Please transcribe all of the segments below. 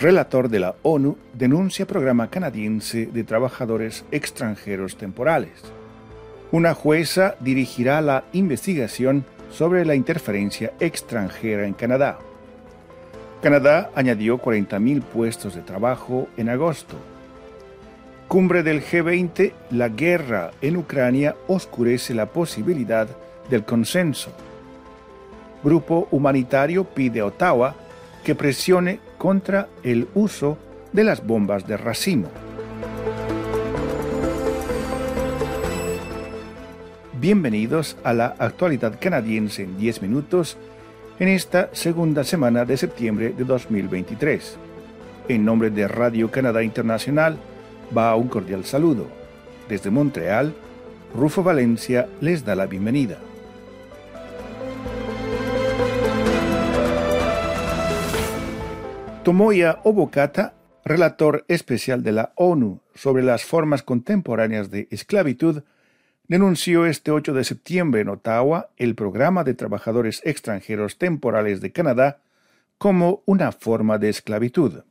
relator de la ONU, denuncia programa canadiense de trabajadores extranjeros temporales. Una jueza dirigirá la investigación sobre la interferencia extranjera en Canadá. Canadá añadió 40.000 puestos de trabajo en agosto. Cumbre del G20, la guerra en Ucrania oscurece la posibilidad del consenso. Grupo humanitario pide a Ottawa que presione contra el uso de las bombas de racimo. Bienvenidos a la actualidad canadiense en 10 minutos en esta segunda semana de septiembre de 2023. En nombre de Radio Canadá Internacional va un cordial saludo. Desde Montreal, Rufo Valencia les da la bienvenida. Tomoya Obokata, relator especial de la ONU sobre las formas contemporáneas de esclavitud, denunció este 8 de septiembre en Ottawa el programa de trabajadores extranjeros temporales de Canadá como una forma de esclavitud.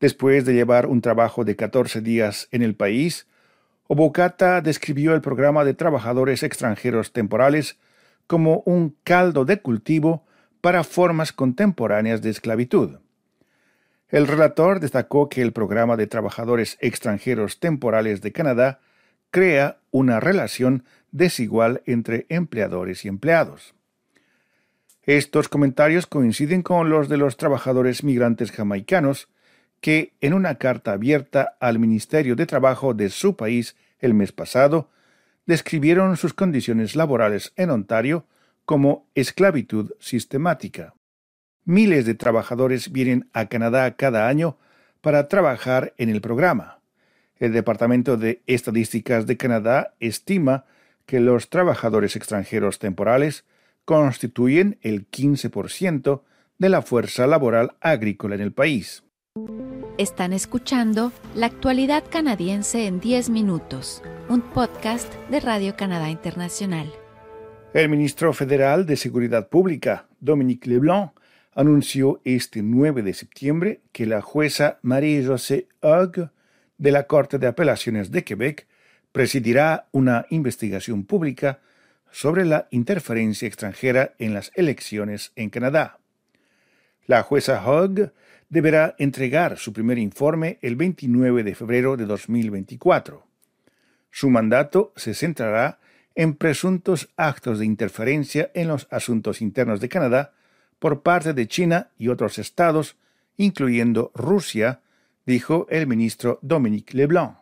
Después de llevar un trabajo de 14 días en el país, Obokata describió el programa de trabajadores extranjeros temporales como un caldo de cultivo para formas contemporáneas de esclavitud. El relator destacó que el programa de trabajadores extranjeros temporales de Canadá crea una relación desigual entre empleadores y empleados. Estos comentarios coinciden con los de los trabajadores migrantes jamaicanos, que en una carta abierta al Ministerio de Trabajo de su país el mes pasado, describieron sus condiciones laborales en Ontario como esclavitud sistemática. Miles de trabajadores vienen a Canadá cada año para trabajar en el programa. El Departamento de Estadísticas de Canadá estima que los trabajadores extranjeros temporales constituyen el 15% de la fuerza laboral agrícola en el país. Están escuchando La actualidad canadiense en 10 minutos, un podcast de Radio Canadá Internacional. El ministro federal de Seguridad Pública, Dominique Leblanc, anunció este 9 de septiembre que la jueza Marie-José Hogg de la Corte de Apelaciones de Quebec presidirá una investigación pública sobre la interferencia extranjera en las elecciones en Canadá. La jueza Hogg deberá entregar su primer informe el 29 de febrero de 2024. Su mandato se centrará en presuntos actos de interferencia en los asuntos internos de Canadá por parte de China y otros estados, incluyendo Rusia, dijo el ministro Dominique Leblanc.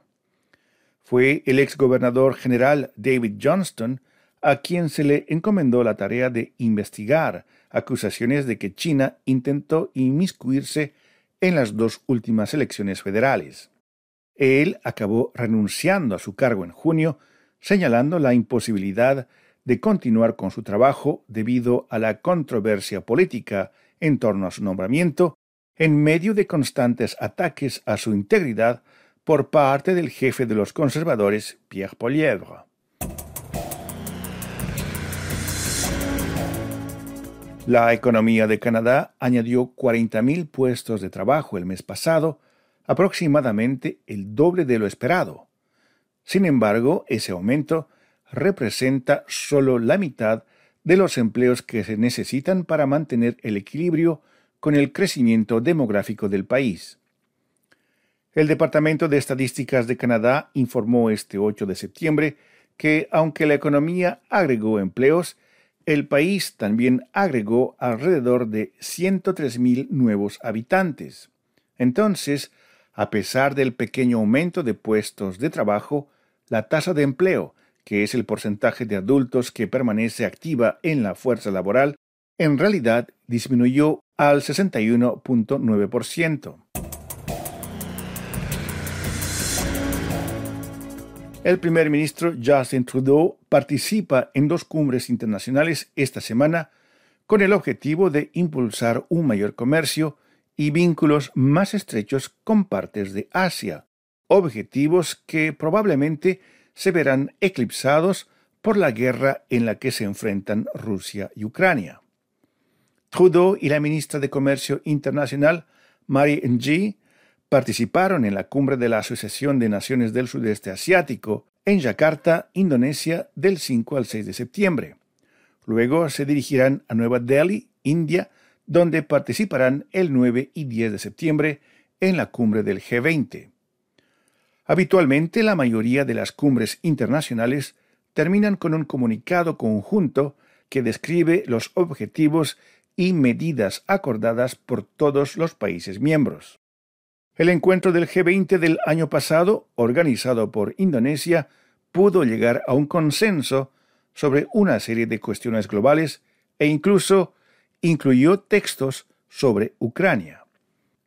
Fue el exgobernador general David Johnston a quien se le encomendó la tarea de investigar acusaciones de que China intentó inmiscuirse en las dos últimas elecciones federales. Él acabó renunciando a su cargo en junio, señalando la imposibilidad de continuar con su trabajo debido a la controversia política en torno a su nombramiento, en medio de constantes ataques a su integridad por parte del jefe de los conservadores, Pierre Polièvre. La economía de Canadá añadió 40.000 puestos de trabajo el mes pasado, aproximadamente el doble de lo esperado. Sin embargo, ese aumento representa solo la mitad de los empleos que se necesitan para mantener el equilibrio con el crecimiento demográfico del país. El Departamento de Estadísticas de Canadá informó este 8 de septiembre que, aunque la economía agregó empleos, el país también agregó alrededor de 103.000 nuevos habitantes. Entonces, a pesar del pequeño aumento de puestos de trabajo, la tasa de empleo que es el porcentaje de adultos que permanece activa en la fuerza laboral, en realidad disminuyó al 61.9%. El primer ministro Justin Trudeau participa en dos cumbres internacionales esta semana con el objetivo de impulsar un mayor comercio y vínculos más estrechos con partes de Asia, objetivos que probablemente se verán eclipsados por la guerra en la que se enfrentan Rusia y Ucrania. Trudeau y la ministra de Comercio Internacional Mari Ng participaron en la cumbre de la Asociación de Naciones del Sudeste Asiático en Yakarta, Indonesia, del 5 al 6 de septiembre. Luego se dirigirán a Nueva Delhi, India, donde participarán el 9 y 10 de septiembre en la cumbre del G20. Habitualmente la mayoría de las cumbres internacionales terminan con un comunicado conjunto que describe los objetivos y medidas acordadas por todos los países miembros. El encuentro del G20 del año pasado, organizado por Indonesia, pudo llegar a un consenso sobre una serie de cuestiones globales e incluso incluyó textos sobre Ucrania.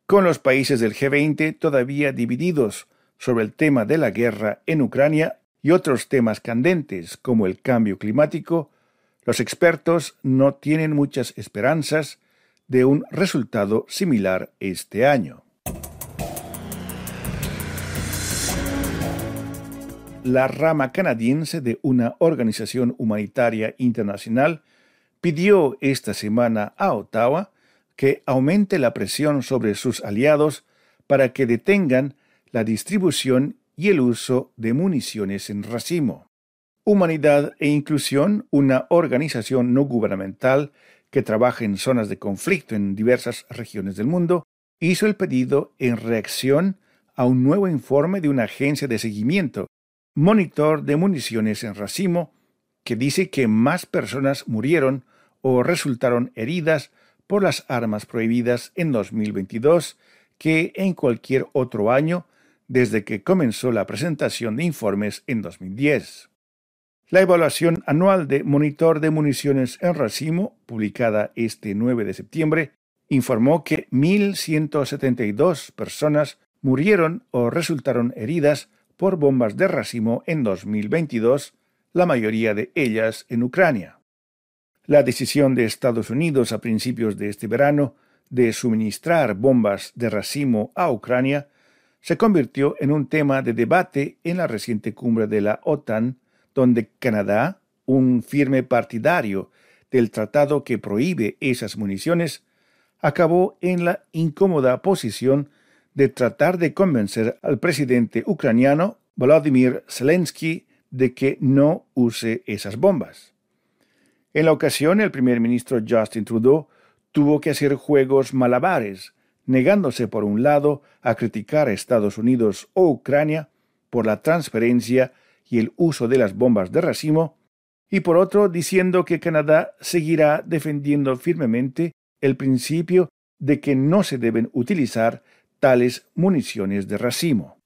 Con los países del G20 todavía divididos sobre el tema de la guerra en Ucrania y otros temas candentes como el cambio climático, los expertos no tienen muchas esperanzas de un resultado similar este año. La rama canadiense de una organización humanitaria internacional pidió esta semana a Ottawa que aumente la presión sobre sus aliados para que detengan la distribución y el uso de municiones en racimo. Humanidad e Inclusión, una organización no gubernamental que trabaja en zonas de conflicto en diversas regiones del mundo, hizo el pedido en reacción a un nuevo informe de una agencia de seguimiento, Monitor de Municiones en Racimo, que dice que más personas murieron o resultaron heridas por las armas prohibidas en 2022 que en cualquier otro año desde que comenzó la presentación de informes en 2010. La evaluación anual de Monitor de Municiones en Racimo, publicada este 9 de septiembre, informó que 1.172 personas murieron o resultaron heridas por bombas de racimo en 2022, la mayoría de ellas en Ucrania. La decisión de Estados Unidos a principios de este verano de suministrar bombas de racimo a Ucrania se convirtió en un tema de debate en la reciente cumbre de la OTAN, donde Canadá, un firme partidario del tratado que prohíbe esas municiones, acabó en la incómoda posición de tratar de convencer al presidente ucraniano Volodymyr Zelensky de que no use esas bombas. En la ocasión, el primer ministro Justin Trudeau tuvo que hacer juegos malabares negándose por un lado a criticar a Estados Unidos o Ucrania por la transferencia y el uso de las bombas de racimo, y por otro diciendo que Canadá seguirá defendiendo firmemente el principio de que no se deben utilizar tales municiones de racimo.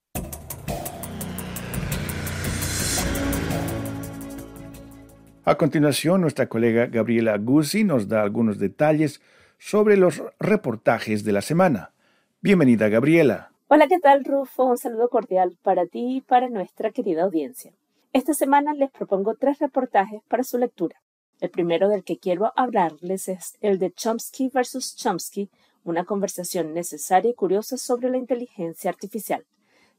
A continuación, nuestra colega Gabriela Guzzi nos da algunos detalles sobre los reportajes de la semana. Bienvenida, Gabriela. Hola, ¿qué tal, Rufo? Un saludo cordial para ti y para nuestra querida audiencia. Esta semana les propongo tres reportajes para su lectura. El primero del que quiero hablarles es el de Chomsky versus Chomsky, una conversación necesaria y curiosa sobre la inteligencia artificial.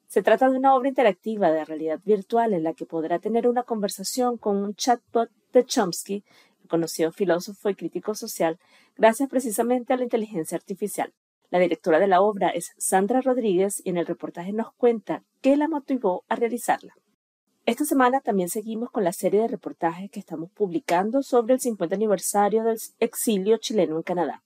Se trata de una obra interactiva de realidad virtual en la que podrá tener una conversación con un chatbot de Chomsky conocido filósofo y crítico social, gracias precisamente a la inteligencia artificial. La directora de la obra es Sandra Rodríguez y en el reportaje nos cuenta qué la motivó a realizarla. Esta semana también seguimos con la serie de reportajes que estamos publicando sobre el 50 aniversario del exilio chileno en Canadá.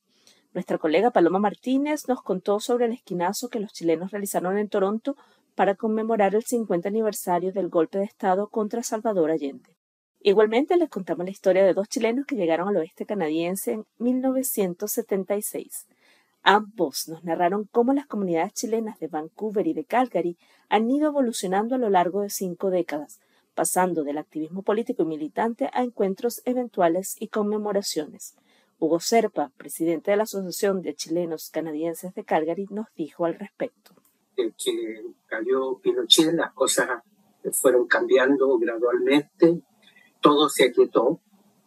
Nuestra colega Paloma Martínez nos contó sobre el esquinazo que los chilenos realizaron en Toronto para conmemorar el 50 aniversario del golpe de Estado contra Salvador Allende. Igualmente les contamos la historia de dos chilenos que llegaron al oeste canadiense en 1976. Ambos nos narraron cómo las comunidades chilenas de Vancouver y de Calgary han ido evolucionando a lo largo de cinco décadas, pasando del activismo político y militante a encuentros eventuales y conmemoraciones. Hugo Serpa, presidente de la Asociación de Chilenos Canadienses de Calgary, nos dijo al respecto. En que cayó Pinochet, las cosas fueron cambiando gradualmente todo se aquietó,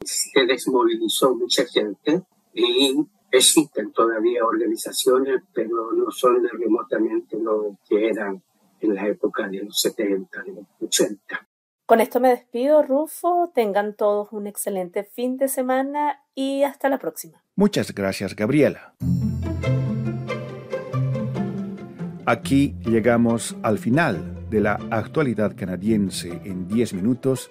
se desmovilizó mucha gente y existen todavía organizaciones, pero no son remotamente lo que eran en la época de los 70, de los 80. Con esto me despido, Rufo. Tengan todos un excelente fin de semana y hasta la próxima. Muchas gracias, Gabriela. Aquí llegamos al final de la actualidad canadiense en 10 minutos,